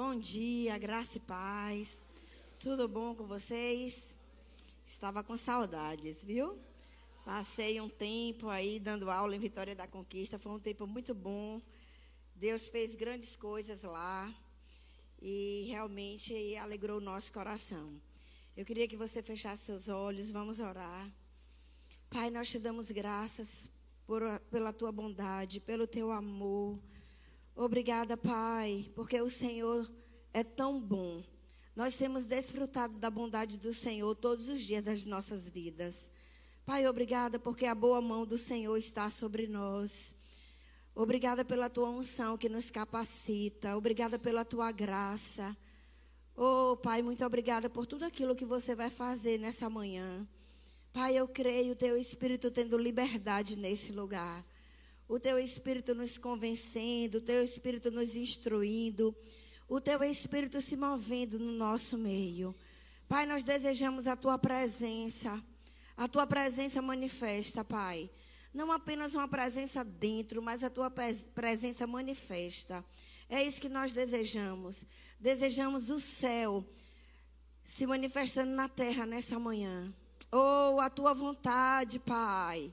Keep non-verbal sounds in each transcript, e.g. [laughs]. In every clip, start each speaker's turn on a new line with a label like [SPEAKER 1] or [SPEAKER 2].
[SPEAKER 1] Bom dia, graça e paz. Tudo bom com vocês? Estava com saudades, viu? Passei um tempo aí dando aula em Vitória da Conquista. Foi um tempo muito bom. Deus fez grandes coisas lá e realmente alegrou o nosso coração. Eu queria que você fechasse seus olhos, vamos orar. Pai, nós te damos graças por, pela tua bondade, pelo teu amor. Obrigada, Pai, porque o Senhor é tão bom. Nós temos desfrutado da bondade do Senhor todos os dias das nossas vidas. Pai, obrigada porque a boa mão do Senhor está sobre nós. Obrigada pela tua unção que nos capacita. Obrigada pela tua graça. Oh, Pai, muito obrigada por tudo aquilo que você vai fazer nessa manhã. Pai, eu creio teu Espírito tendo liberdade nesse lugar o teu Espírito nos convencendo, o teu Espírito nos instruindo, o teu Espírito se movendo no nosso meio. Pai, nós desejamos a tua presença, a tua presença manifesta, Pai. Não apenas uma presença dentro, mas a tua presença manifesta. É isso que nós desejamos. Desejamos o céu se manifestando na terra nessa manhã. Oh, a tua vontade, Pai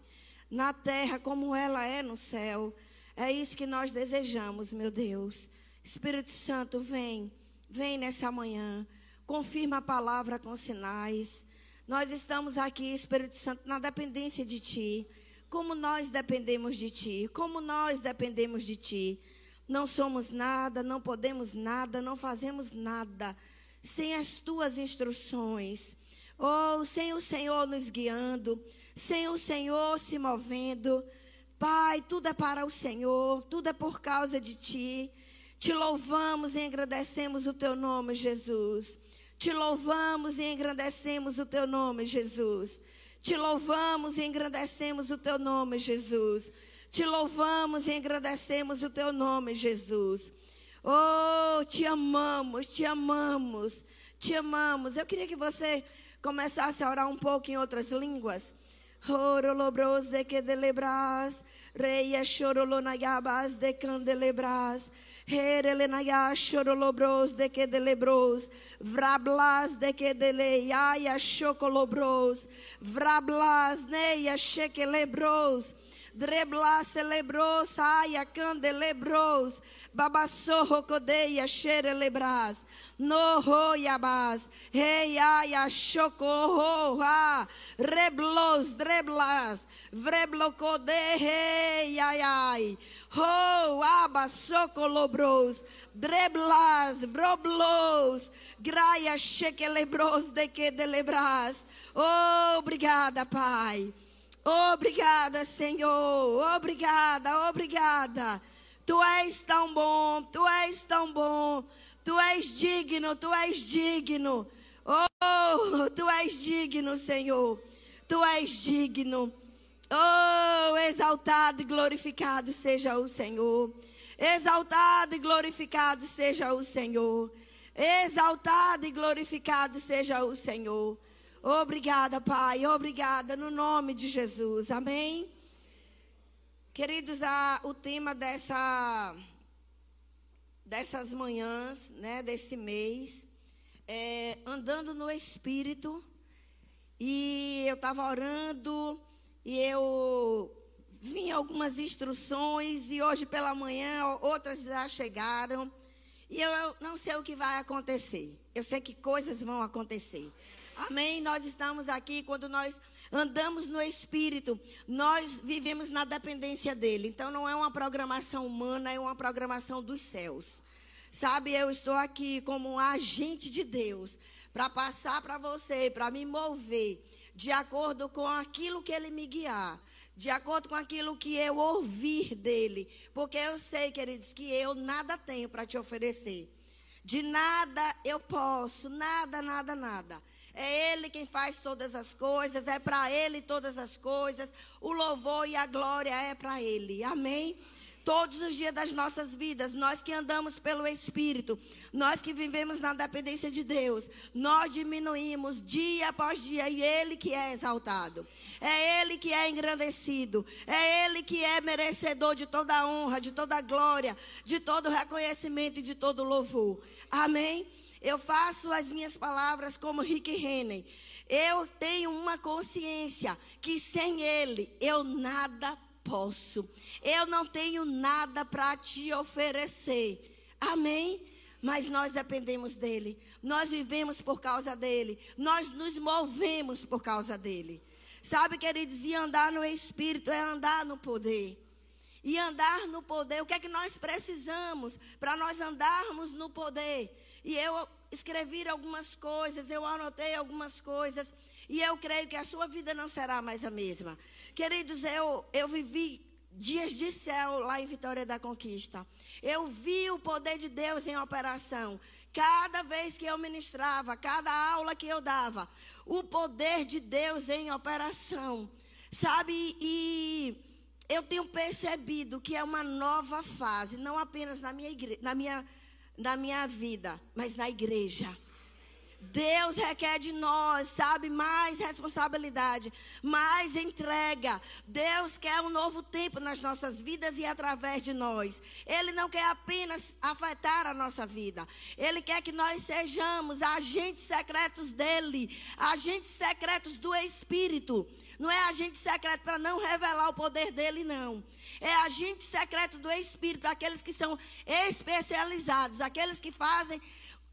[SPEAKER 1] na terra como ela é no céu. É isso que nós desejamos, meu Deus. Espírito Santo, vem, vem nessa manhã. Confirma a palavra com sinais. Nós estamos aqui, Espírito Santo, na dependência de Ti. Como nós dependemos de Ti. Como nós dependemos de Ti. Não somos nada, não podemos nada, não fazemos nada sem as Tuas instruções. Ou oh, sem o Senhor nos guiando sem o Senhor se movendo. Pai, tudo é para o Senhor, tudo é por causa de Ti. Te louvamos e engrandecemos o Teu nome, Jesus. Te louvamos e engrandecemos o Teu nome, Jesus. Te louvamos e engrandecemos o Teu nome, Jesus. Te louvamos e engrandecemos o Teu nome, Jesus. Oh, te amamos, te amamos, te amamos. Eu queria que você começasse a orar um pouco em outras línguas. Horolobros de que delebras, reia chorolonagabas de candelebras, Herelenaya chorolobros de que delebros, vrablas de que deleia chocolobros, vrablas neia chequelebros, dreblas celebros, aia candelebros, babassorro codeia xerelebras, no roiabas, reiaia chocorroha, reblos, dreblas, vreblocode, reiaiai, ho, aba, socolobros, dreblas, vroblos, graia, chequelebros, de que delebras. Oh, obrigada, Pai. Obrigada, Senhor. Obrigada, obrigada. Tu és tão bom, tu és tão bom. Tu és digno, tu és digno. Oh, tu és digno, Senhor. Tu és digno. Oh, exaltado e glorificado seja o Senhor. Exaltado e glorificado seja o Senhor. Exaltado e glorificado seja o Senhor. Obrigada, Pai. Obrigada no nome de Jesus. Amém. Queridos, a, o tema dessa dessas manhãs, né, desse mês, é, andando no Espírito. E eu estava orando e eu vi algumas instruções e hoje pela manhã outras já chegaram. E eu não sei o que vai acontecer. Eu sei que coisas vão acontecer. Amém? Nós estamos aqui quando nós andamos no Espírito, nós vivemos na dependência dele. Então não é uma programação humana, é uma programação dos céus. Sabe, eu estou aqui como um agente de Deus para passar para você, para me mover de acordo com aquilo que ele me guiar, de acordo com aquilo que eu ouvir dele, porque eu sei, queridos, que eu nada tenho para te oferecer. De nada eu posso, nada, nada, nada. É Ele quem faz todas as coisas, é para Ele todas as coisas. O louvor e a glória é para Ele. Amém? todos os dias das nossas vidas, nós que andamos pelo Espírito, nós que vivemos na dependência de Deus, nós diminuímos dia após dia e Ele que é exaltado, é Ele que é engrandecido, é Ele que é merecedor de toda honra, de toda glória, de todo reconhecimento e de todo louvor. Amém? Eu faço as minhas palavras como Rick Henry. Eu tenho uma consciência que sem Ele eu nada posso. Eu não tenho nada para te oferecer. Amém? Mas nós dependemos dele. Nós vivemos por causa dele. Nós nos movemos por causa dele. Sabe, queridos, e andar no Espírito é andar no poder. E andar no poder, o que é que nós precisamos para nós andarmos no poder? E eu escrevi algumas coisas, eu anotei algumas coisas. E eu creio que a sua vida não será mais a mesma. Queridos, eu, eu vivi dias de céu lá em Vitória da Conquista. Eu vi o poder de Deus em operação. Cada vez que eu ministrava, cada aula que eu dava, o poder de Deus em operação. Sabe? E eu tenho percebido que é uma nova fase, não apenas na minha, igre na minha, na minha vida, mas na igreja. Deus requer de nós, sabe, mais responsabilidade, mais entrega. Deus quer um novo tempo nas nossas vidas e através de nós. Ele não quer apenas afetar a nossa vida. Ele quer que nós sejamos agentes secretos dele, agentes secretos do Espírito. Não é agente secreto para não revelar o poder dele, não. É agente secreto do Espírito, aqueles que são especializados, aqueles que fazem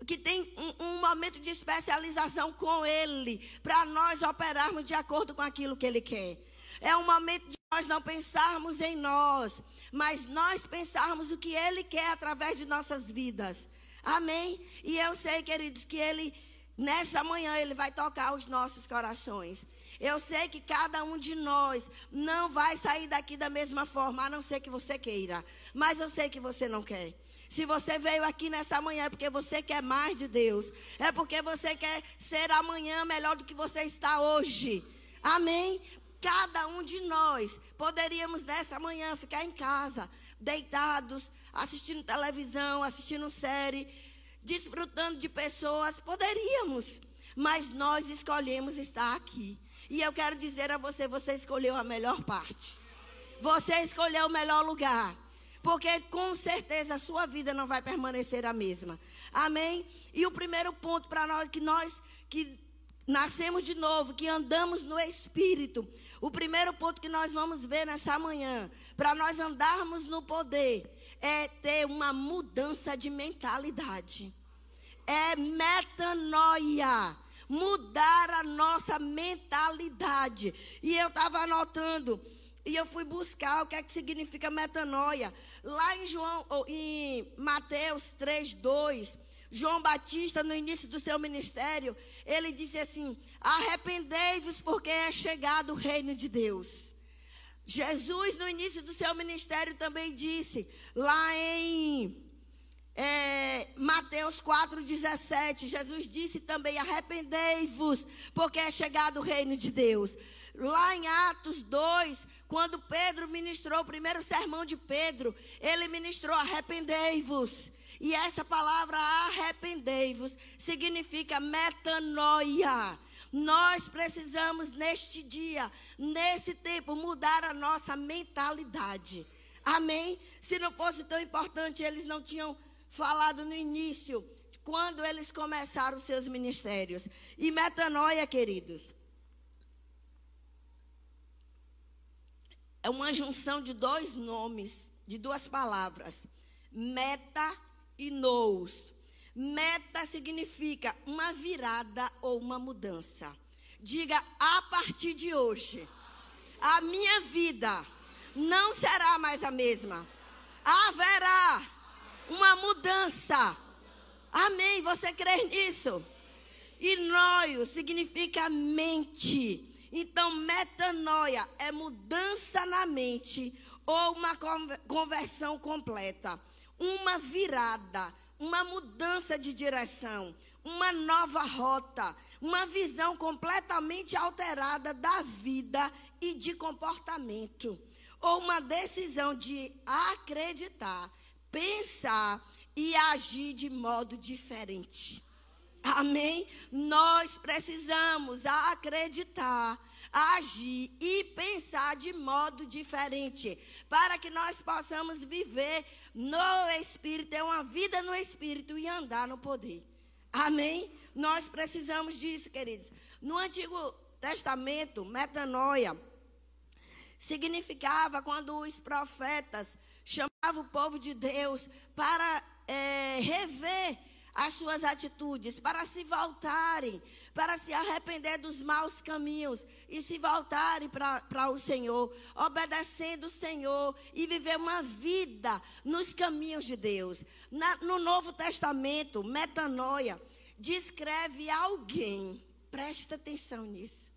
[SPEAKER 1] que tem um, um, momento de especialização com Ele, para nós operarmos de acordo com aquilo que Ele quer. É um momento de nós não pensarmos em nós, mas nós pensarmos o que Ele quer através de nossas vidas. Amém? E eu sei, queridos, que Ele, nessa manhã, Ele vai tocar os nossos corações. Eu sei que cada um de nós não vai sair daqui da mesma forma, a não ser que você queira. Mas eu sei que você não quer. Se você veio aqui nessa manhã é porque você quer mais de Deus. É porque você quer ser amanhã melhor do que você está hoje. Amém? Cada um de nós poderíamos nessa manhã ficar em casa, deitados, assistindo televisão, assistindo série, desfrutando de pessoas. Poderíamos. Mas nós escolhemos estar aqui. E eu quero dizer a você: você escolheu a melhor parte. Você escolheu o melhor lugar. Porque com certeza a sua vida não vai permanecer a mesma. Amém? E o primeiro ponto para nós que nós que nascemos de novo, que andamos no espírito. O primeiro ponto que nós vamos ver nessa manhã, para nós andarmos no poder, é ter uma mudança de mentalidade. É metanoia mudar a nossa mentalidade. E eu estava anotando e eu fui buscar o que é que significa metanoia. Lá em João, em Mateus 3, 2, João Batista, no início do seu ministério, ele disse assim: arrependei-vos, porque é chegado o reino de Deus. Jesus, no início do seu ministério, também disse, lá em é, Mateus 4,17, Jesus disse também: arrependei-vos, porque é chegado o reino de Deus. Lá em Atos 2, quando Pedro ministrou o primeiro sermão de Pedro, ele ministrou: arrependei-vos. E essa palavra arrependei-vos significa metanoia. Nós precisamos neste dia, nesse tempo, mudar a nossa mentalidade. Amém? Se não fosse tão importante, eles não tinham falado no início, quando eles começaram seus ministérios. E metanoia, queridos, é uma junção de dois nomes, de duas palavras: meta e nous. Meta significa uma virada ou uma mudança. Diga a partir de hoje, a minha vida não será mais a mesma. Haverá uma mudança. Amém. Você crê nisso? E noio significa mente. Então, metanoia é mudança na mente ou uma conversão completa, uma virada, uma mudança de direção, uma nova rota, uma visão completamente alterada da vida e de comportamento. ou uma decisão de acreditar, pensar e agir de modo diferente. Amém? Nós precisamos acreditar, agir e pensar de modo diferente, para que nós possamos viver no Espírito, ter uma vida no Espírito e andar no poder. Amém? Nós precisamos disso, queridos. No Antigo Testamento, metanoia significava quando os profetas chamavam o povo de Deus para é, rever as suas atitudes, para se voltarem, para se arrepender dos maus caminhos e se voltarem para o Senhor, obedecendo o Senhor e viver uma vida nos caminhos de Deus. Na, no Novo Testamento, metanoia descreve alguém, presta atenção nisso.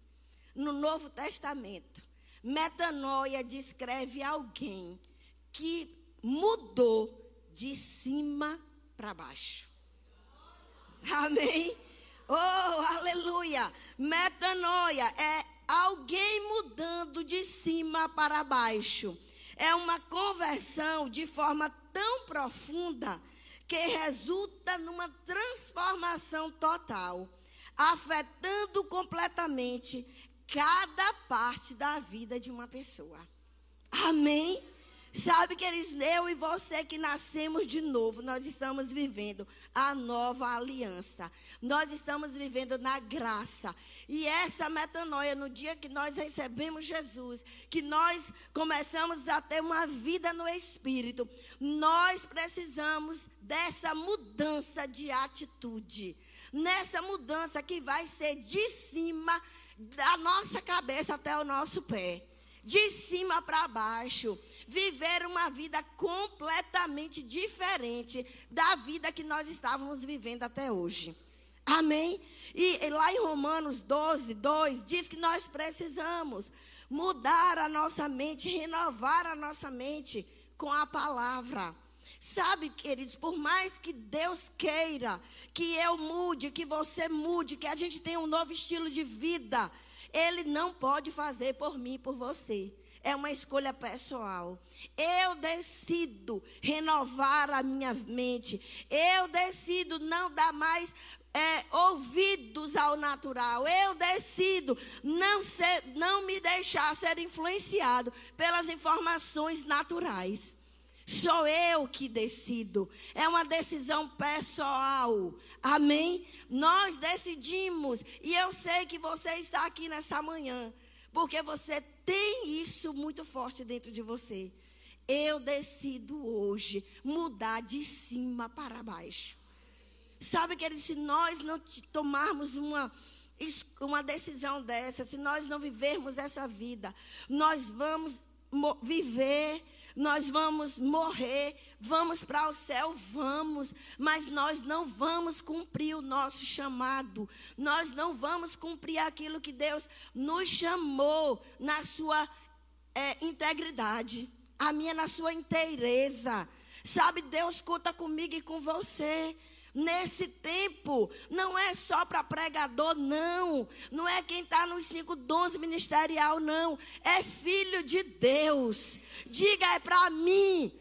[SPEAKER 1] No Novo Testamento, metanoia descreve alguém que mudou de cima para baixo. [laughs] Amém? Oh, aleluia! Metanoia é alguém mudando de cima para baixo. É uma conversão de forma tão profunda que resulta numa transformação total, afetando completamente cada parte da vida de uma pessoa. Amém? Sabe, queridos, eu e você que nascemos de novo, nós estamos vivendo a nova aliança. Nós estamos vivendo na graça. E essa metanoia, no dia que nós recebemos Jesus, que nós começamos a ter uma vida no Espírito, nós precisamos dessa mudança de atitude. Nessa mudança que vai ser de cima da nossa cabeça até o nosso pé. De cima para baixo viver uma vida completamente diferente da vida que nós estávamos vivendo até hoje. Amém? E, e lá em Romanos 12, 2, diz que nós precisamos mudar a nossa mente, renovar a nossa mente com a palavra. Sabe, queridos, por mais que Deus queira que eu mude, que você mude, que a gente tenha um novo estilo de vida, Ele não pode fazer por mim, por você é uma escolha pessoal. Eu decido renovar a minha mente. Eu decido não dar mais é, ouvidos ao natural. Eu decido não, ser, não me deixar ser influenciado pelas informações naturais. Sou eu que decido. É uma decisão pessoal. Amém? Nós decidimos. E eu sei que você está aqui nessa manhã porque você tem isso muito forte dentro de você. Eu decido hoje mudar de cima para baixo. Sabe, querido, se nós não tomarmos uma, uma decisão dessa, se nós não vivermos essa vida, nós vamos viver nós vamos morrer, vamos para o céu, vamos, mas nós não vamos cumprir o nosso chamado, nós não vamos cumprir aquilo que Deus nos chamou na sua é, integridade, a minha na sua inteireza. Sabe, Deus conta comigo e com você nesse tempo. Não é só para pregador, não. Não é quem está nos cinco dons ministerial, não. É filho de Deus. Diga, é para mim.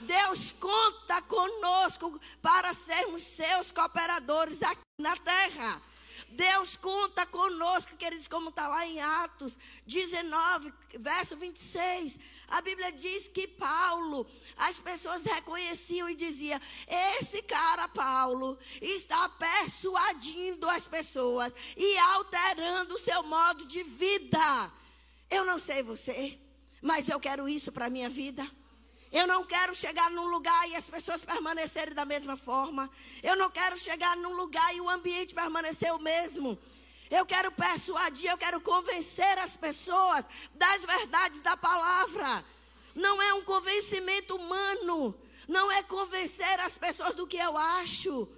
[SPEAKER 1] Deus conta conosco para sermos seus cooperadores aqui na terra. Deus conta conosco, queridos, como está lá em Atos 19, verso 26. A Bíblia diz que Paulo, as pessoas reconheciam e diziam: esse cara, Paulo, está persuadindo as pessoas e alterando o seu modo de vida. Eu não sei você, mas eu quero isso para a minha vida. Eu não quero chegar num lugar e as pessoas permanecerem da mesma forma. Eu não quero chegar num lugar e o ambiente permanecer o mesmo. Eu quero persuadir, eu quero convencer as pessoas das verdades da palavra. Não é um convencimento humano. Não é convencer as pessoas do que eu acho.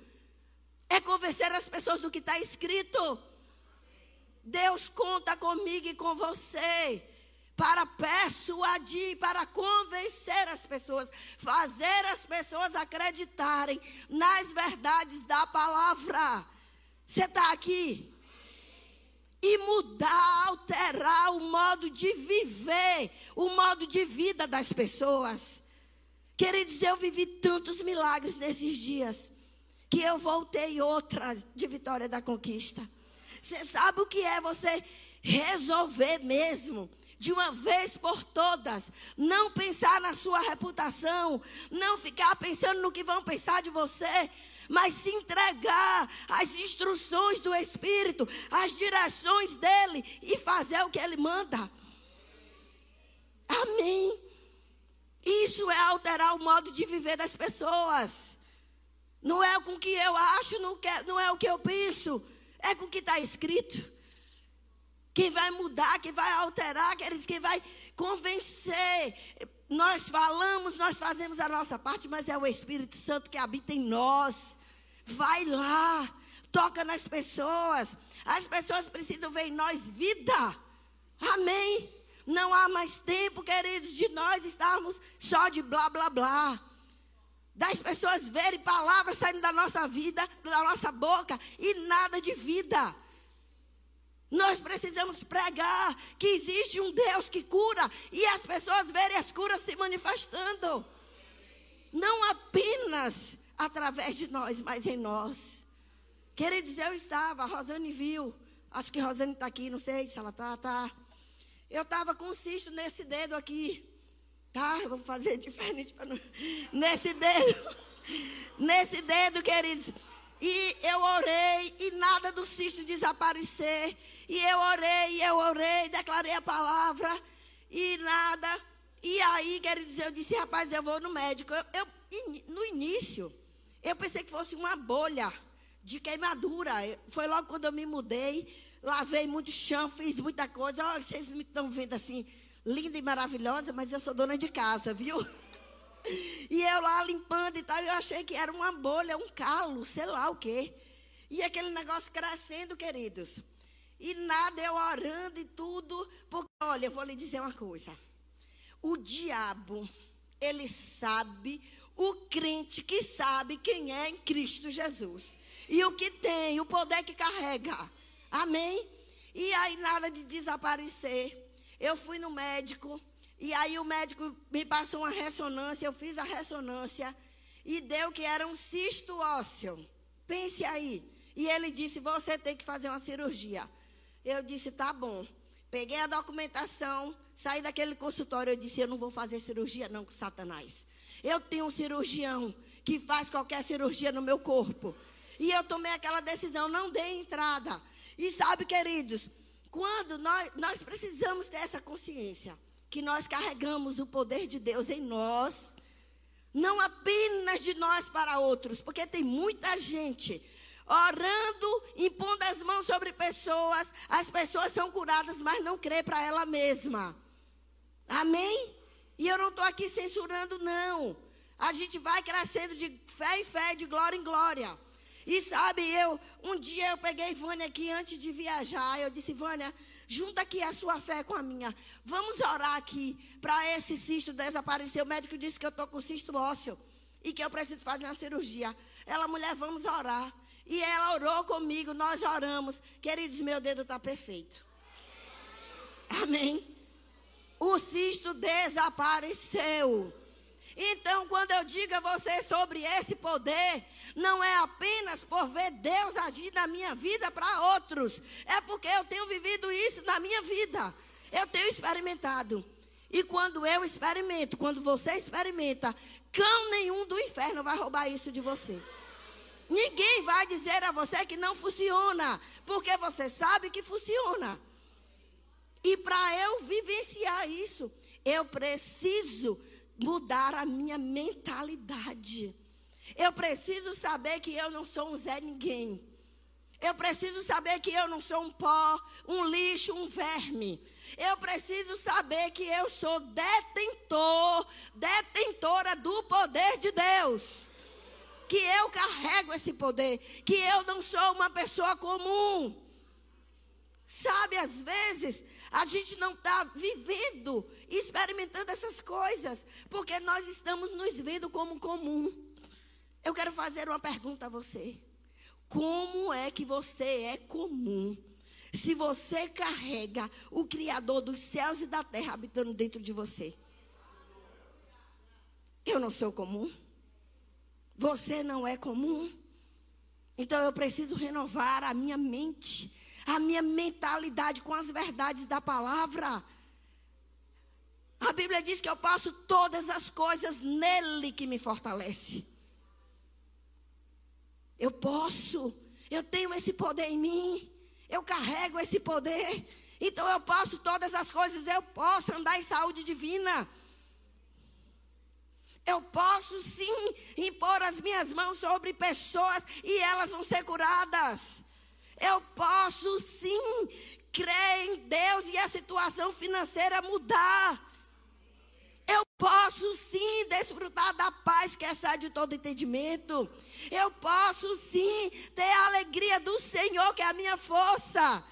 [SPEAKER 1] É convencer as pessoas do que está escrito. Deus conta comigo e com você para persuadir, para convencer as pessoas, fazer as pessoas acreditarem nas verdades da palavra. Você está aqui? e mudar, alterar o modo de viver, o modo de vida das pessoas. Queridos, eu vivi tantos milagres nesses dias que eu voltei outra de vitória da conquista. Você sabe o que é você resolver mesmo? De uma vez por todas, não pensar na sua reputação, não ficar pensando no que vão pensar de você, mas se entregar às instruções do Espírito, às direções dele e fazer o que ele manda. Amém. Isso é alterar o modo de viver das pessoas. Não é com o que eu acho, não, é o que eu penso, é com o que está escrito. Quem vai mudar, quem vai alterar, queridos, quem vai convencer. Nós falamos, nós fazemos a nossa parte, mas é o Espírito Santo que habita em nós. Vai lá, toca nas pessoas. As pessoas precisam ver em nós vida. Amém. Não há mais tempo, queridos, de nós estarmos só de blá blá blá. Das pessoas verem palavras saindo da nossa vida, da nossa boca e nada de vida. Nós precisamos pregar que existe um Deus que cura e as pessoas verem as curas se manifestando. Não apenas através de nós, mas em nós. Queridos, eu estava, a Rosane viu. Acho que a Rosane está aqui, não sei se ela está, tá. Eu estava com um cisto nesse dedo aqui. Tá? Eu vou fazer [laughs] diferente para não. Nesse dedo. Nesse dedo, queridos. E eu orei e nada do cisto desaparecer. E eu orei, e eu orei, declarei a palavra e nada. E aí, queridos, eu disse, rapaz, eu vou no médico. Eu, eu no início, eu pensei que fosse uma bolha de queimadura. Foi logo quando eu me mudei, lavei muito chão, fiz muita coisa. Olha, vocês me estão vendo assim, linda e maravilhosa, mas eu sou dona de casa, viu? [laughs] E eu lá limpando e tal, eu achei que era uma bolha, um calo, sei lá o quê. E aquele negócio crescendo, queridos. E nada, eu orando e tudo. Porque, olha, eu vou lhe dizer uma coisa. O diabo, ele sabe o crente que sabe quem é em Cristo Jesus. E o que tem, o poder que carrega. Amém? E aí nada de desaparecer. Eu fui no médico. E aí o médico me passou uma ressonância. Eu fiz a ressonância. E deu que era um cisto ósseo. Pense aí. E ele disse: Você tem que fazer uma cirurgia. Eu disse: Tá bom. Peguei a documentação. Saí daquele consultório. Eu disse: Eu não vou fazer cirurgia, não, com Satanás. Eu tenho um cirurgião que faz qualquer cirurgia no meu corpo. E eu tomei aquela decisão, não dei entrada. E sabe, queridos, quando nós, nós precisamos ter essa consciência, que nós carregamos o poder de Deus em nós, não apenas de nós para outros, porque tem muita gente orando, impondo as mãos sobre pessoas, as pessoas são curadas, mas não crê para ela mesma. Amém? E eu não estou aqui censurando, não. A gente vai crescendo de fé em fé, de glória em glória. E sabe, eu, um dia eu peguei Vânia aqui antes de viajar. Eu disse, Vânia, junta aqui a sua fé com a minha. Vamos orar aqui para esse cisto desaparecer. O médico disse que eu estou com cisto ósseo e que eu preciso fazer uma cirurgia. Ela, mulher, vamos orar. E ela orou comigo, nós oramos. Queridos, meu dedo está perfeito. Amém o cisto desapareceu. Então, quando eu digo a você sobre esse poder, não é apenas por ver Deus agir na minha vida para outros, é porque eu tenho vivido isso na minha vida. Eu tenho experimentado. E quando eu experimento, quando você experimenta, cão nenhum do inferno vai roubar isso de você. Ninguém vai dizer a você que não funciona, porque você sabe que funciona. E para eu vivenciar isso, eu preciso mudar a minha mentalidade. Eu preciso saber que eu não sou um Zé Ninguém. Eu preciso saber que eu não sou um pó, um lixo, um verme. Eu preciso saber que eu sou detentor, detentora do poder de Deus. Que eu carrego esse poder. Que eu não sou uma pessoa comum. Sabe, às vezes, a gente não está vivendo, experimentando essas coisas, porque nós estamos nos vendo como comum. Eu quero fazer uma pergunta a você. Como é que você é comum? se você carrega o Criador dos céus e da terra habitando dentro de você. Eu não sou comum. Você não é comum. Então eu preciso renovar a minha mente, a minha mentalidade com as verdades da palavra. A Bíblia diz que eu posso todas as coisas nele que me fortalece. Eu posso, eu tenho esse poder em mim, eu carrego esse poder. Então eu posso todas as coisas, eu posso andar em saúde divina. Eu posso sim impor as minhas mãos sobre pessoas e elas vão ser curadas. Eu posso sim crer em Deus e a situação financeira mudar. Eu posso sim desfrutar da paz que excede todo entendimento. Eu posso sim ter a alegria do Senhor, que é a minha força.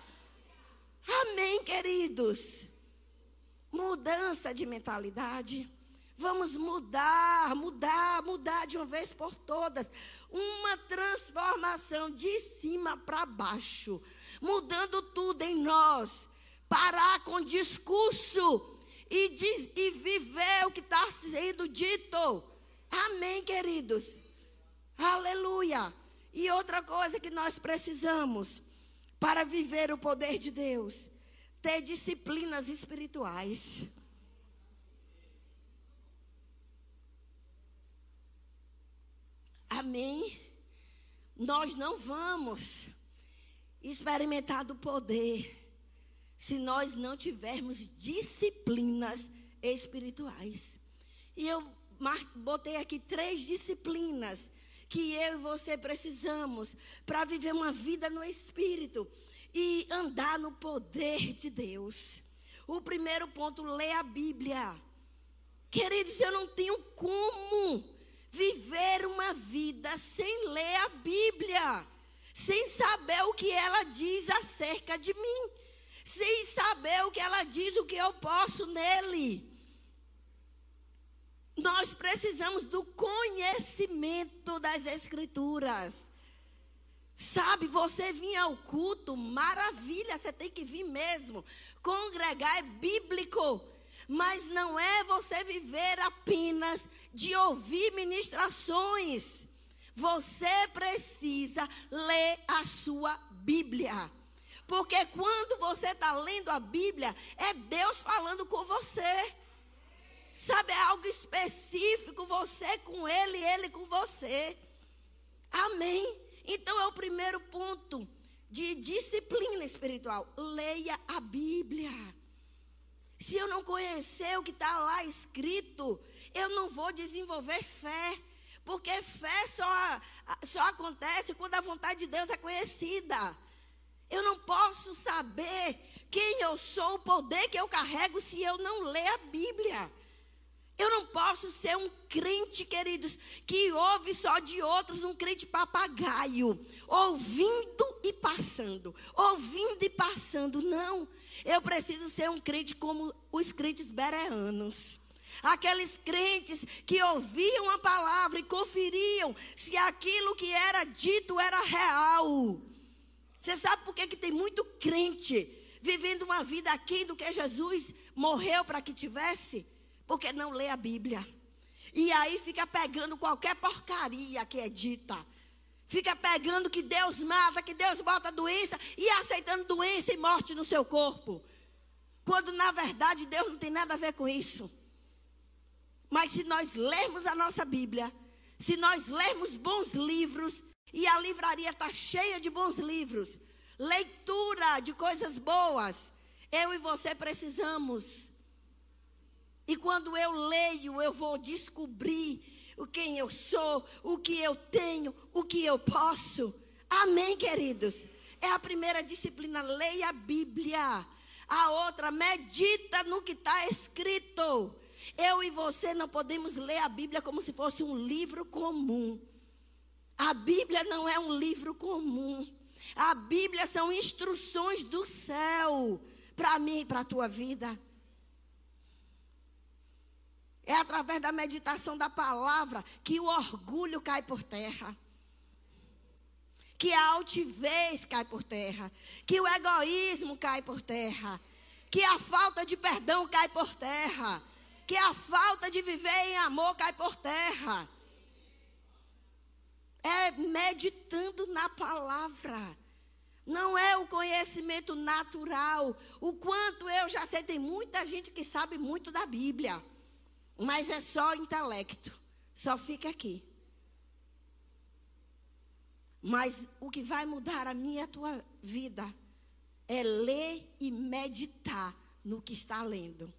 [SPEAKER 1] Amém, queridos. Mudança de mentalidade. Vamos mudar, mudar, mudar de uma vez por todas. Uma transformação de cima para baixo. Mudando tudo em nós. Parar com discurso e, e viver o que está sendo dito. Amém, queridos? Aleluia. E outra coisa que nós precisamos para viver o poder de Deus, ter disciplinas espirituais. Amém? Nós não vamos experimentar do poder se nós não tivermos disciplinas espirituais. E eu botei aqui três disciplinas que eu e você precisamos para viver uma vida no espírito e andar no poder de Deus. O primeiro ponto, ler a Bíblia. Queridos, eu não tenho como viver uma vida sem ler a Bíblia, sem saber o que ela diz acerca de mim sem saber o que ela diz, o que eu posso nele. Nós precisamos do conhecimento das Escrituras. Sabe, você vir ao culto, maravilha, você tem que vir mesmo. Congregar é bíblico. Mas não é você viver apenas de ouvir ministrações. Você precisa ler a sua Bíblia. Porque quando você está lendo a Bíblia, é Deus falando com você. Sabe, é algo específico, você com Ele, Ele com você. Amém? Então é o primeiro ponto de disciplina espiritual. Leia a Bíblia. Se eu não conhecer o que está lá escrito, eu não vou desenvolver fé. Porque fé só, só acontece quando a vontade de Deus é conhecida. Eu não posso saber quem eu sou, o poder que eu carrego, se eu não ler a Bíblia. Eu não posso ser um crente, queridos, que ouve só de outros, um crente papagaio, ouvindo e passando, ouvindo e passando. Não, eu preciso ser um crente como os crentes bereanos. Aqueles crentes que ouviam a palavra e conferiam se aquilo que era dito era real. Você sabe por que, que tem muito crente vivendo uma vida aquém do que Jesus morreu para que tivesse? Porque não lê a Bíblia. E aí fica pegando qualquer porcaria que é dita. Fica pegando que Deus mata, que Deus bota doença e aceitando doença e morte no seu corpo. Quando na verdade Deus não tem nada a ver com isso. Mas se nós lermos a nossa Bíblia, se nós lermos bons livros, e a livraria está cheia de bons livros, leitura de coisas boas. Eu e você precisamos. E quando eu leio, eu vou descobrir o quem eu sou, o que eu tenho, o que eu posso. Amém, queridos? É a primeira disciplina, leia a Bíblia. A outra, medita no que está escrito. Eu e você não podemos ler a Bíblia como se fosse um livro comum. A Bíblia não é um livro comum. A Bíblia são instruções do céu para mim e para a tua vida. É através da meditação da palavra que o orgulho cai por terra. que a altivez cai por terra, que o egoísmo cai por terra, que a falta de perdão cai por terra, que a falta de viver em amor cai por terra. É meditando na palavra. Não é o conhecimento natural. O quanto eu já sei, tem muita gente que sabe muito da Bíblia. Mas é só intelecto. Só fica aqui. Mas o que vai mudar a minha e a tua vida é ler e meditar no que está lendo.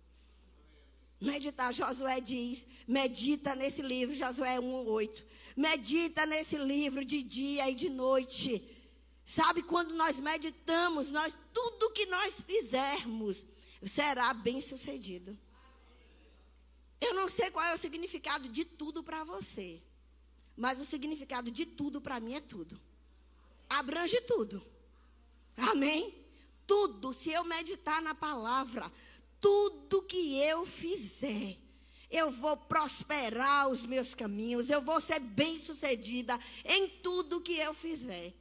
[SPEAKER 1] Meditar, Josué diz, medita nesse livro, Josué 1:8. Medita nesse livro de dia e de noite. Sabe quando nós meditamos, nós tudo que nós fizermos será bem sucedido. Eu não sei qual é o significado de tudo para você. Mas o significado de tudo para mim é tudo. Abrange tudo. Amém? Tudo, se eu meditar na palavra, tudo que eu fizer, eu vou prosperar os meus caminhos, eu vou ser bem-sucedida em tudo que eu fizer.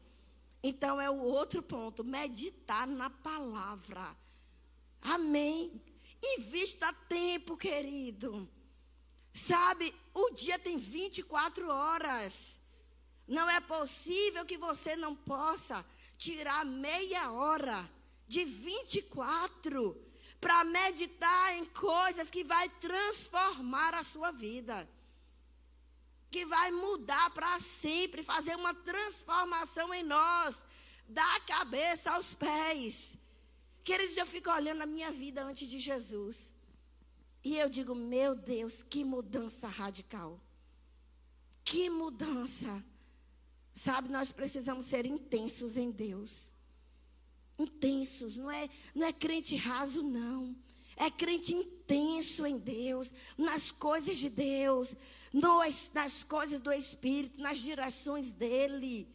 [SPEAKER 1] Então é o outro ponto, meditar na palavra. Amém. Invista tempo, querido. Sabe, o dia tem 24 horas. Não é possível que você não possa tirar meia hora de 24 para meditar em coisas que vai transformar a sua vida. Que vai mudar para sempre, fazer uma transformação em nós, da cabeça aos pés. Queridos, eu fico olhando a minha vida antes de Jesus. E eu digo, meu Deus, que mudança radical. Que mudança. Sabe, nós precisamos ser intensos em Deus. Intensos, não é, não é crente raso, não. É crente intenso em Deus, nas coisas de Deus, nas, nas coisas do Espírito, nas direções dEle.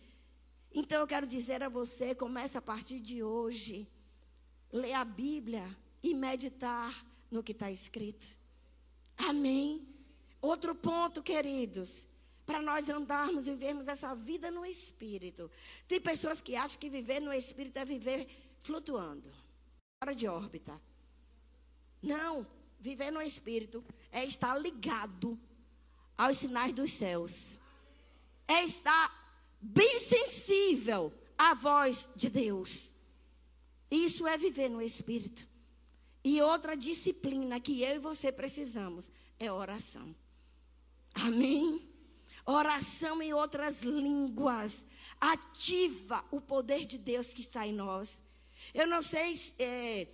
[SPEAKER 1] Então eu quero dizer a você, começa a partir de hoje, ler a Bíblia e meditar no que está escrito. Amém? Outro ponto, queridos, para nós andarmos e vivermos essa vida no Espírito. Tem pessoas que acham que viver no Espírito é viver flutuando, fora de órbita. Não, viver no Espírito é estar ligado aos sinais dos céus. É estar bem sensível à voz de Deus. Isso é viver no Espírito. E outra disciplina que eu e você precisamos é oração. Amém? Oração em outras línguas ativa o poder de Deus que está em nós. Eu não sei se. É,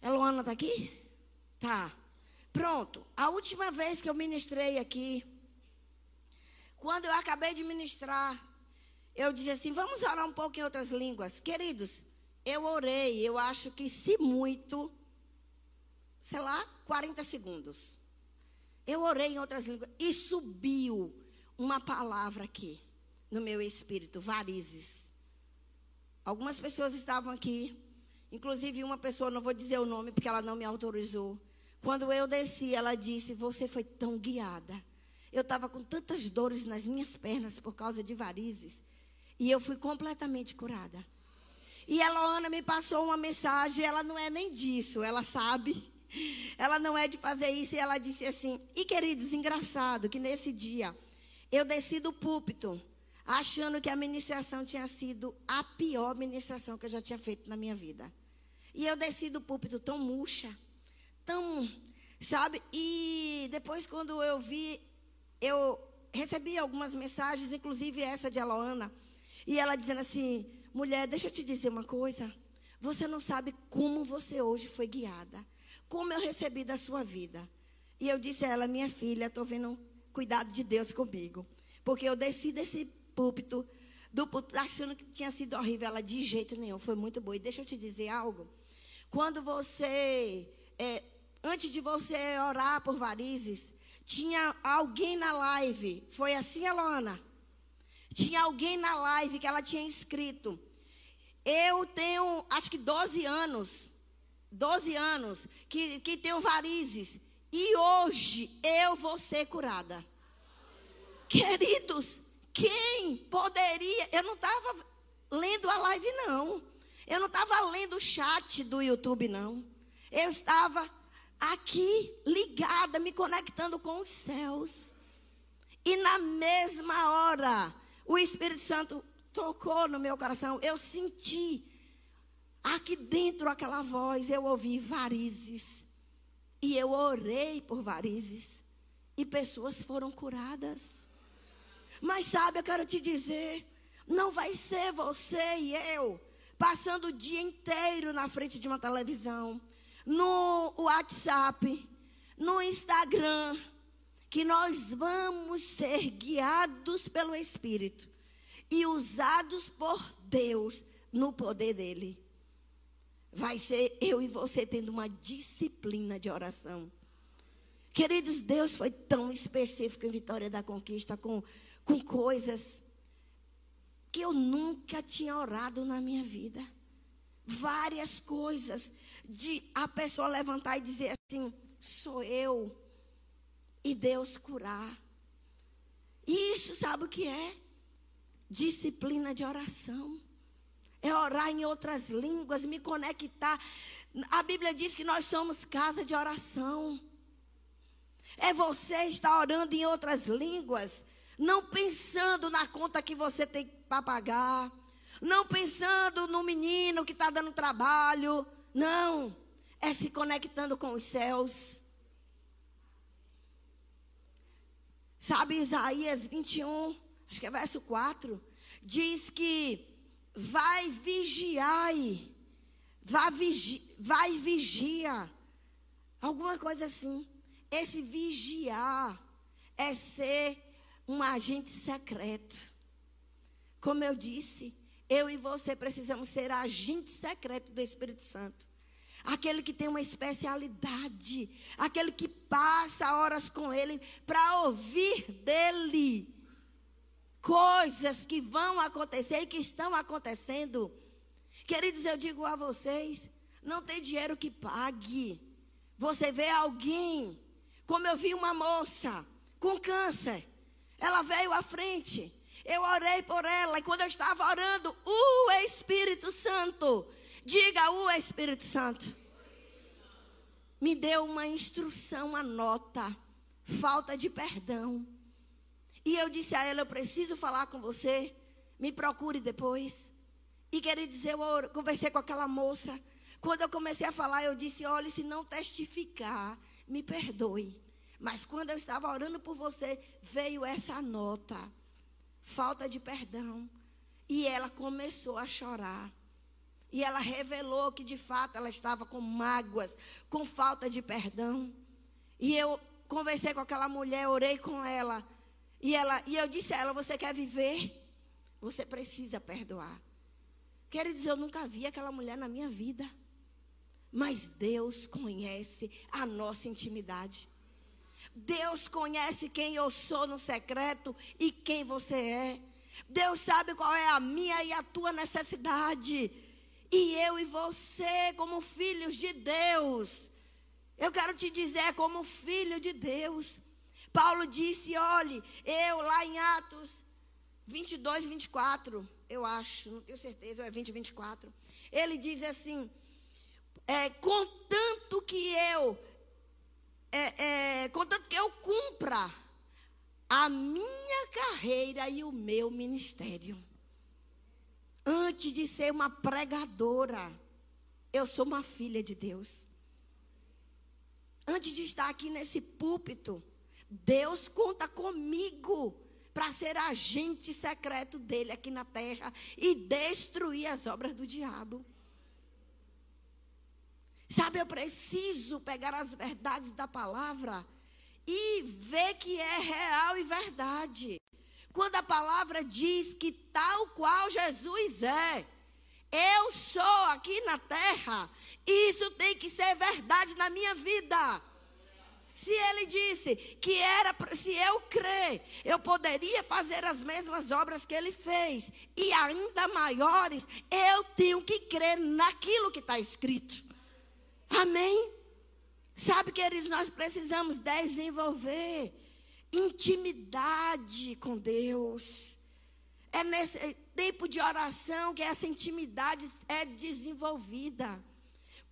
[SPEAKER 1] Eloana está aqui? Tá. Pronto. A última vez que eu ministrei aqui, quando eu acabei de ministrar, eu disse assim: vamos orar um pouco em outras línguas. Queridos, eu orei, eu acho que se muito, sei lá, 40 segundos. Eu orei em outras línguas e subiu uma palavra aqui no meu espírito, varizes. Algumas pessoas estavam aqui, inclusive uma pessoa, não vou dizer o nome porque ela não me autorizou. Quando eu desci, ela disse: Você foi tão guiada. Eu estava com tantas dores nas minhas pernas por causa de varizes. E eu fui completamente curada. E a Loana me passou uma mensagem, ela não é nem disso, ela sabe. Ela não é de fazer isso. E ela disse assim: E queridos, engraçado que nesse dia eu desci do púlpito, achando que a ministração tinha sido a pior ministração que eu já tinha feito na minha vida. E eu desci do púlpito tão murcha, tão, sabe? E depois, quando eu vi, eu recebi algumas mensagens, inclusive essa de Aloana, e ela dizendo assim: Mulher, deixa eu te dizer uma coisa. Você não sabe como você hoje foi guiada. Como eu recebi da sua vida. E eu disse a ela, minha filha, estou vendo cuidado de Deus comigo. Porque eu desci desse púlpito, do púlpito, achando que tinha sido horrível. Ela, de jeito nenhum, foi muito boa. E deixa eu te dizer algo. Quando você, é, antes de você orar por varizes, tinha alguém na live. Foi assim, Alona? Tinha alguém na live que ela tinha escrito. Eu tenho, acho que 12 anos, 12 anos, que, que tenho varizes. E hoje eu vou ser curada. Queridos, quem poderia. Eu não estava lendo a live, não. Eu não estava lendo o chat do YouTube, não. Eu estava aqui ligada, me conectando com os céus. E na mesma hora, o Espírito Santo tocou no meu coração. Eu senti aqui dentro aquela voz, eu ouvi varizes. E eu orei por varizes. E pessoas foram curadas. Mas sabe, eu quero te dizer, não vai ser você e eu passando o dia inteiro na frente de uma televisão, no WhatsApp, no Instagram, que nós vamos ser guiados pelo Espírito e usados por Deus no poder dele. Vai ser eu e você tendo uma disciplina de oração. Queridos, Deus foi tão específico em Vitória da Conquista com, com coisas que eu nunca tinha orado na minha vida. Várias coisas de a pessoa levantar e dizer assim: sou eu. E Deus curar. Isso sabe o que é? Disciplina de oração. É orar em outras línguas, me conectar. A Bíblia diz que nós somos casa de oração. É você estar orando em outras línguas, não pensando na conta que você tem para pagar, não pensando no menino que está dando trabalho, não, é se conectando com os céus. Sabe Isaías 21, acho que é verso 4, diz que vai vigiar, vai, vigi, vai vigia, alguma coisa assim. Esse vigiar é ser um agente secreto. Como eu disse, eu e você precisamos ser agente secreto do Espírito Santo. Aquele que tem uma especialidade, aquele que passa horas com ele para ouvir dele coisas que vão acontecer e que estão acontecendo. Queridos, eu digo a vocês, não tem dinheiro que pague. Você vê alguém, como eu vi uma moça com câncer, ela veio à frente. Eu orei por ela e quando eu estava orando, o Espírito Santo, diga o Espírito Santo, me deu uma instrução, uma nota, falta de perdão. E eu disse a ela: Eu preciso falar com você, me procure depois. E queria dizer, eu conversei com aquela moça. Quando eu comecei a falar, eu disse: Olha, se não testificar, me perdoe. Mas quando eu estava orando por você, veio essa nota falta de perdão. E ela começou a chorar. E ela revelou que de fato ela estava com mágoas, com falta de perdão. E eu conversei com aquela mulher, orei com ela. E, ela, e eu disse a ela: Você quer viver? Você precisa perdoar. Quero dizer, eu nunca vi aquela mulher na minha vida. Mas Deus conhece a nossa intimidade. Deus conhece quem eu sou no secreto e quem você é. Deus sabe qual é a minha e a tua necessidade. E eu e você, como filhos de Deus, eu quero te dizer, como filho de Deus. Paulo disse: olhe, eu lá em Atos 22, 24, eu acho, não tenho certeza, é 20, 24. Ele diz assim: é, contanto que eu é, é, contanto que eu cumpra a minha carreira e o meu ministério. Antes de ser uma pregadora, eu sou uma filha de Deus. Antes de estar aqui nesse púlpito, Deus conta comigo para ser agente secreto dele aqui na terra e destruir as obras do diabo. Sabe, eu preciso pegar as verdades da palavra e ver que é real e verdade. Quando a palavra diz que tal qual Jesus é, eu sou aqui na terra, isso tem que ser verdade na minha vida. Se ele disse que era, se eu crer, eu poderia fazer as mesmas obras que ele fez e ainda maiores, eu tenho que crer naquilo que está escrito. Amém? Sabe, queridos, nós precisamos desenvolver intimidade com Deus. É nesse tempo de oração que essa intimidade é desenvolvida.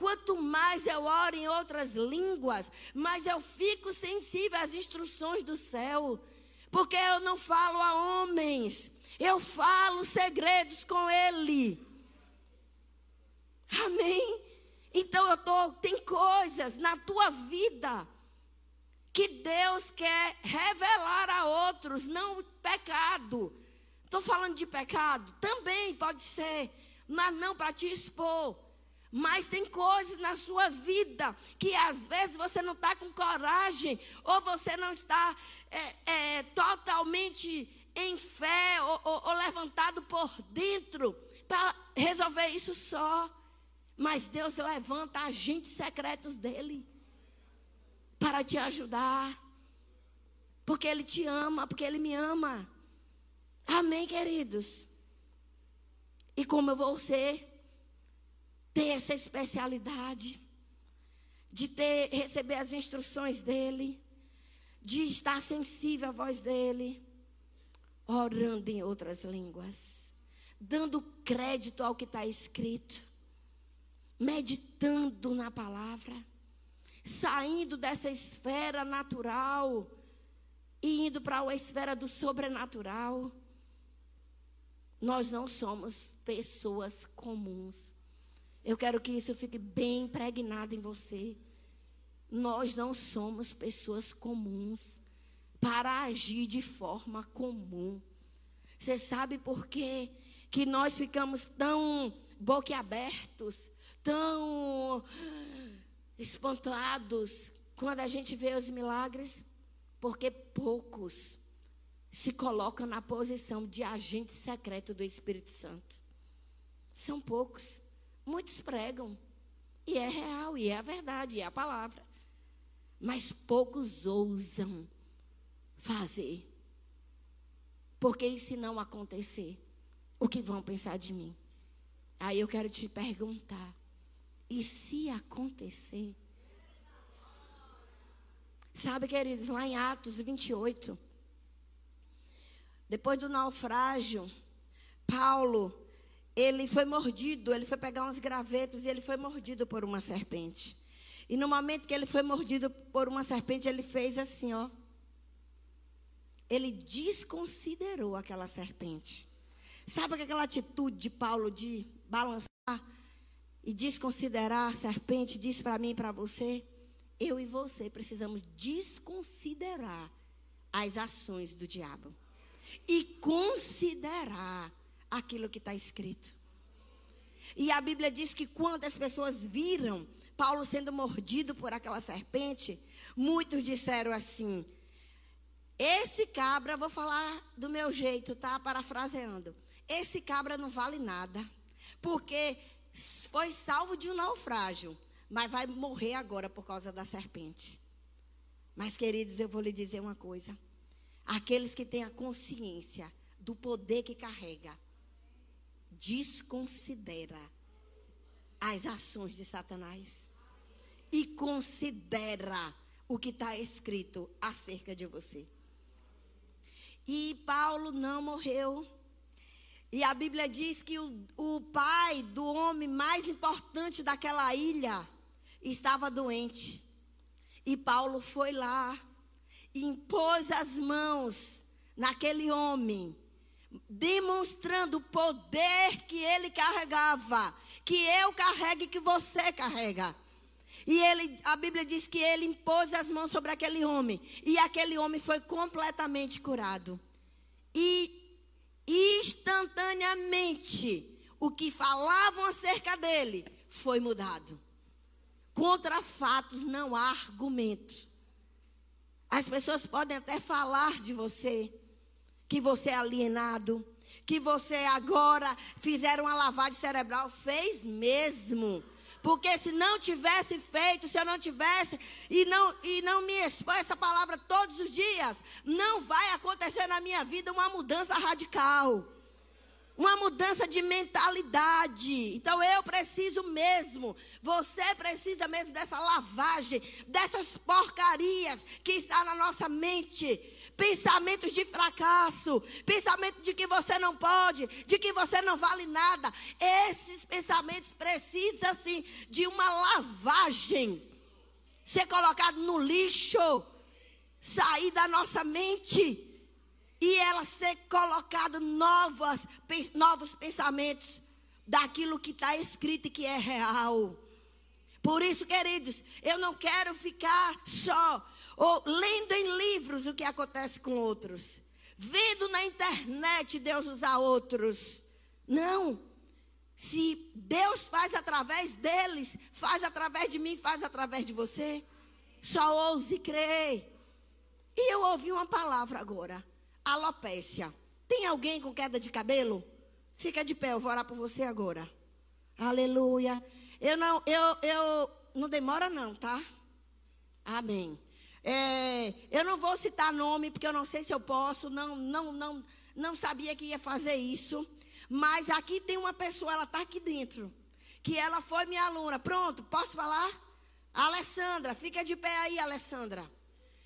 [SPEAKER 1] Quanto mais eu oro em outras línguas, mais eu fico sensível às instruções do céu. Porque eu não falo a homens, eu falo segredos com Ele. Amém? Então eu tô, tem coisas na tua vida que Deus quer revelar a outros, não pecado. Estou falando de pecado? Também pode ser, mas não para te expor. Mas tem coisas na sua vida que às vezes você não está com coragem, ou você não está é, é, totalmente em fé, ou, ou, ou levantado por dentro, para resolver isso só. Mas Deus levanta agentes secretos dele para te ajudar. Porque Ele te ama, porque Ele me ama. Amém, queridos? E como você ter essa especialidade de ter receber as instruções dele, de estar sensível à voz dele, orando em outras línguas, dando crédito ao que está escrito, meditando na palavra saindo dessa esfera natural e indo para a esfera do sobrenatural. Nós não somos pessoas comuns. Eu quero que isso fique bem impregnado em você. Nós não somos pessoas comuns para agir de forma comum. Você sabe por quê? Que nós ficamos tão boquiabertos, tão espantados quando a gente vê os milagres, porque poucos se colocam na posição de agente secreto do Espírito Santo. São poucos. Muitos pregam. E é real, e é a verdade, e é a palavra. Mas poucos ousam fazer. Porque se não acontecer, o que vão pensar de mim? Aí eu quero te perguntar: e se acontecer? Sabe, queridos, lá em Atos 28, depois do naufrágio, Paulo, ele foi mordido, ele foi pegar uns gravetos e ele foi mordido por uma serpente. E no momento que ele foi mordido por uma serpente, ele fez assim, ó. Ele desconsiderou aquela serpente. Sabe aquela atitude de Paulo de balançar e desconsiderar a serpente, diz para mim e para você, eu e você precisamos desconsiderar as ações do diabo e considerar aquilo que está escrito. E a Bíblia diz que quando as pessoas viram Paulo sendo mordido por aquela serpente, muitos disseram assim: Esse cabra, vou falar do meu jeito, tá? Parafraseando. Esse cabra não vale nada. Porque foi salvo de um naufrágio, mas vai morrer agora por causa da serpente. Mas, queridos, eu vou lhe dizer uma coisa. Aqueles que têm a consciência do poder que carrega, desconsidera as ações de Satanás e considera o que está escrito acerca de você. E Paulo não morreu e a Bíblia diz que o, o pai do homem mais importante daquela ilha estava doente. E Paulo foi lá e impôs as mãos naquele homem, demonstrando o poder que ele carregava, que eu carrego e que você carrega. E ele, a Bíblia diz que ele impôs as mãos sobre aquele homem, e aquele homem foi completamente curado. E instantaneamente o que falavam acerca dele foi mudado. Contra fatos não há argumento. As pessoas podem até falar de você que você é alienado, que você agora fizeram uma lavagem cerebral, fez mesmo. Porque se não tivesse feito, se eu não tivesse e não, e não me expor essa palavra todos os dias, não vai acontecer na minha vida uma mudança radical. Uma mudança de mentalidade. Então eu preciso mesmo, você precisa mesmo dessa lavagem, dessas porcarias que está na nossa mente, pensamentos de fracasso, pensamento de que você não pode, de que você não vale nada. Esses pensamentos precisam sim de uma lavagem, ser colocado no lixo, sair da nossa mente e ela ser colocado novas, novos pensamentos daquilo que está escrito e que é real. Por isso, queridos, eu não quero ficar só ou lendo em livros o que acontece com outros, vendo na internet Deus usar outros. Não. Se Deus faz através deles, faz através de mim, faz através de você. Só ouse crer. E eu ouvi uma palavra agora alopécia. Tem alguém com queda de cabelo? Fica de pé, eu vou orar por você agora. Aleluia. Eu não, eu, eu, não demora não, tá? Amém. É, eu não vou citar nome, porque eu não sei se eu posso, não, não, não, não sabia que ia fazer isso. Mas aqui tem uma pessoa, ela está aqui dentro, que ela foi minha aluna. Pronto, posso falar? Alessandra, fica de pé aí, Alessandra.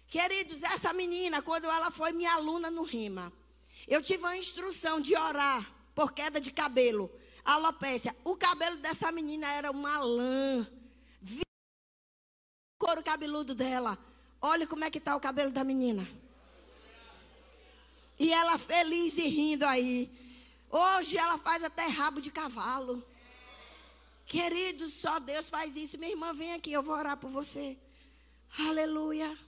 [SPEAKER 1] Queridos, essa menina, quando ela foi minha aluna no Rima, eu tive uma instrução de orar por queda de cabelo, alopécia. O cabelo dessa menina era uma lã. Vi o couro cabeludo dela. Olha como é que está o cabelo da menina. E ela feliz e rindo aí. Hoje ela faz até rabo de cavalo. Queridos, só Deus faz isso. Minha irmã, vem aqui, eu vou orar por você. Aleluia.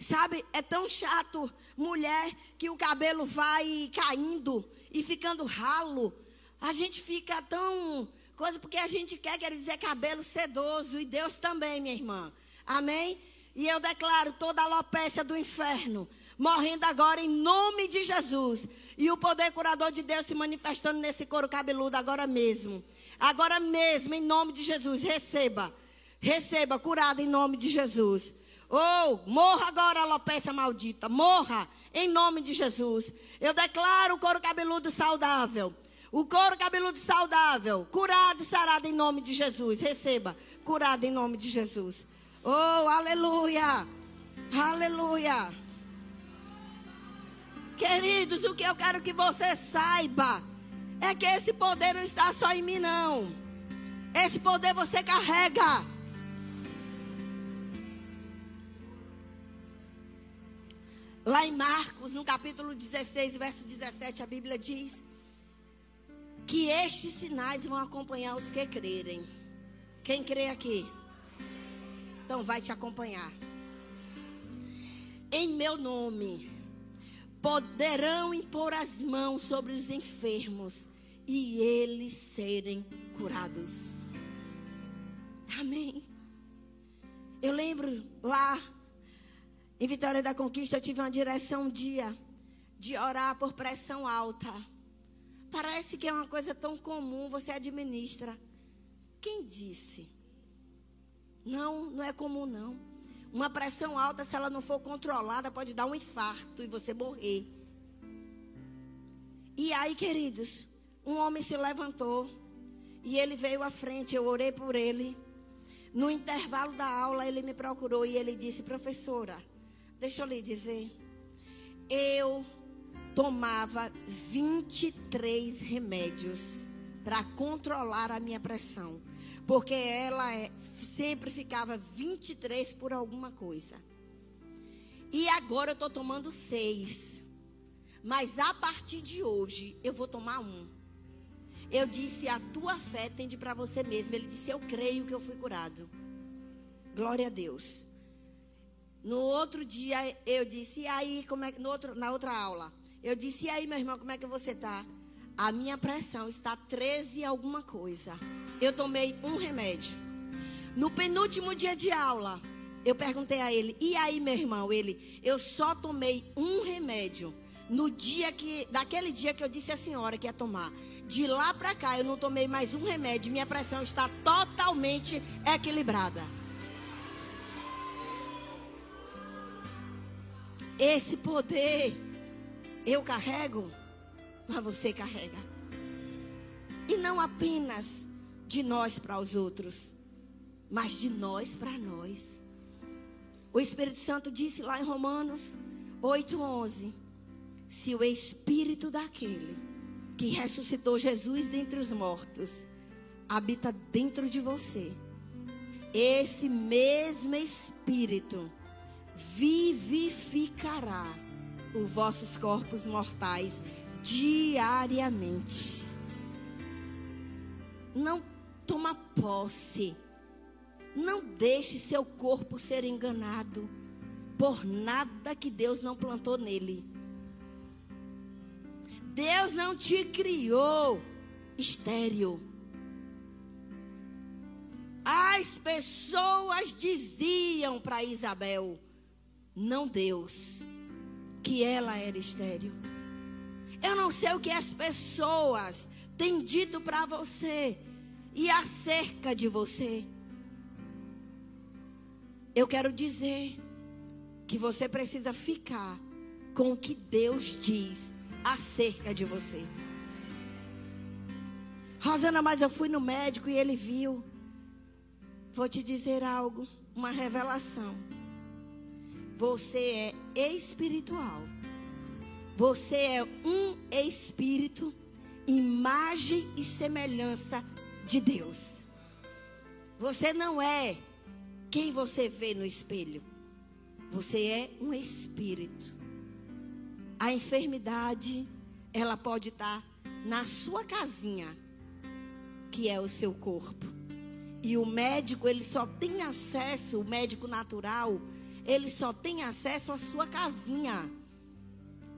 [SPEAKER 1] Sabe, é tão chato mulher que o cabelo vai caindo e ficando ralo. A gente fica tão coisa porque a gente quer, quer dizer cabelo sedoso e Deus também, minha irmã. Amém? E eu declaro toda a alopecia do inferno morrendo agora em nome de Jesus. E o poder curador de Deus se manifestando nesse couro cabeludo agora mesmo. Agora mesmo, em nome de Jesus, receba. Receba curado em nome de Jesus. Oh, morra agora, alopecia maldita. Morra em nome de Jesus. Eu declaro o couro cabeludo saudável. O couro cabeludo saudável, curado e sarado em nome de Jesus. Receba, curado em nome de Jesus. Oh, aleluia. Aleluia. Queridos, o que eu quero que você saiba é que esse poder não está só em mim, não. Esse poder você carrega. Lá em Marcos, no capítulo 16, verso 17, a Bíblia diz que estes sinais vão acompanhar os que crerem. Quem crê aqui? Então vai te acompanhar. Em meu nome poderão impor as mãos sobre os enfermos e eles serem curados. Amém. Eu lembro lá em Vitória da Conquista, eu tive uma direção um dia de orar por pressão alta. Parece que é uma coisa tão comum, você administra. Quem disse? Não, não é comum não. Uma pressão alta, se ela não for controlada, pode dar um infarto e você morrer. E aí, queridos, um homem se levantou e ele veio à frente, eu orei por ele. No intervalo da aula, ele me procurou e ele disse: Professora, Deixa eu lhe dizer. Eu tomava 23 remédios para controlar a minha pressão. Porque ela é, sempre ficava 23 por alguma coisa. E agora eu estou tomando seis. Mas a partir de hoje eu vou tomar um. Eu disse: A tua fé tende para você mesmo. Ele disse: Eu creio que eu fui curado. Glória a Deus. No outro dia eu disse, e aí, como é que, na outra aula, eu disse, e aí, meu irmão, como é que você está? A minha pressão está 13 alguma coisa. Eu tomei um remédio. No penúltimo dia de aula, eu perguntei a ele, e aí, meu irmão? Ele, eu só tomei um remédio. No dia que, daquele dia que eu disse à senhora que ia tomar. De lá para cá, eu não tomei mais um remédio. Minha pressão está totalmente equilibrada. Esse poder eu carrego, mas você carrega. E não apenas de nós para os outros, mas de nós para nós. O Espírito Santo disse lá em Romanos 8:11, se o espírito daquele que ressuscitou Jesus dentre os mortos habita dentro de você, esse mesmo espírito vivificará os vossos corpos mortais diariamente. Não toma posse. Não deixe seu corpo ser enganado por nada que Deus não plantou nele. Deus não te criou estéril. As pessoas diziam para Isabel, não Deus, que ela era estéril. Eu não sei o que as pessoas têm dito para você e acerca de você. Eu quero dizer que você precisa ficar com o que Deus diz acerca de você. Rosana, mas eu fui no médico e ele viu. Vou te dizer algo, uma revelação. Você é espiritual. Você é um espírito, imagem e semelhança de Deus. Você não é quem você vê no espelho. Você é um espírito. A enfermidade, ela pode estar na sua casinha, que é o seu corpo. E o médico, ele só tem acesso, o médico natural, ele só tem acesso à sua casinha.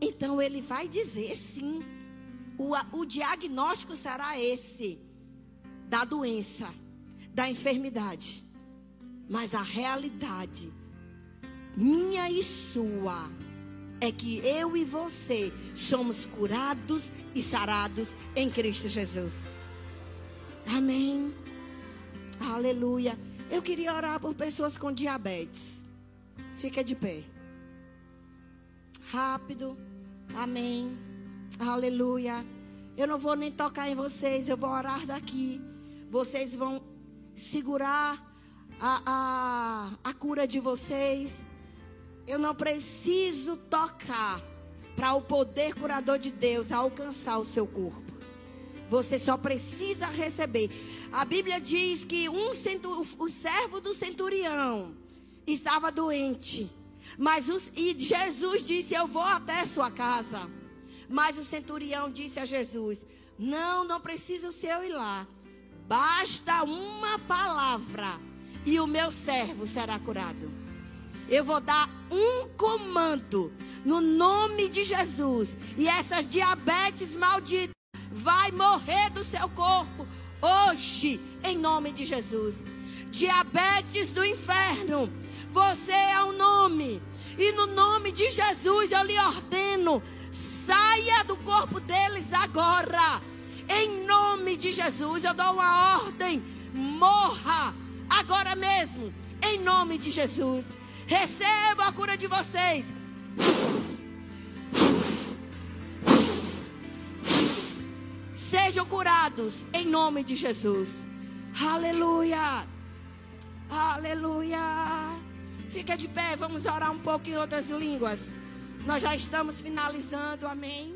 [SPEAKER 1] Então ele vai dizer sim. O, o diagnóstico será esse: da doença, da enfermidade. Mas a realidade, minha e sua, é que eu e você somos curados e sarados em Cristo Jesus. Amém. Aleluia. Eu queria orar por pessoas com diabetes. Fica de pé. Rápido. Amém. Aleluia. Eu não vou nem tocar em vocês, eu vou orar daqui. Vocês vão segurar a, a, a cura de vocês. Eu não preciso tocar para o poder curador de Deus alcançar o seu corpo. Você só precisa receber. A Bíblia diz que um o servo do centurião estava doente. Mas os, e Jesus disse: Eu vou até a sua casa. Mas o centurião disse a Jesus: Não, não precisa o seu ir lá. Basta uma palavra e o meu servo será curado. Eu vou dar um comando no nome de Jesus. E essa diabetes maldita vai morrer do seu corpo hoje, em nome de Jesus. Diabetes do inferno, você é o nome. E no nome de Jesus eu lhe ordeno: saia do corpo deles agora. Em nome de Jesus, eu dou uma ordem: morra agora mesmo. Em nome de Jesus. Receba a cura de vocês. Sejam curados em nome de Jesus. Aleluia. Aleluia. Fica de pé, vamos orar um pouco em outras línguas. Nós já estamos finalizando, amém.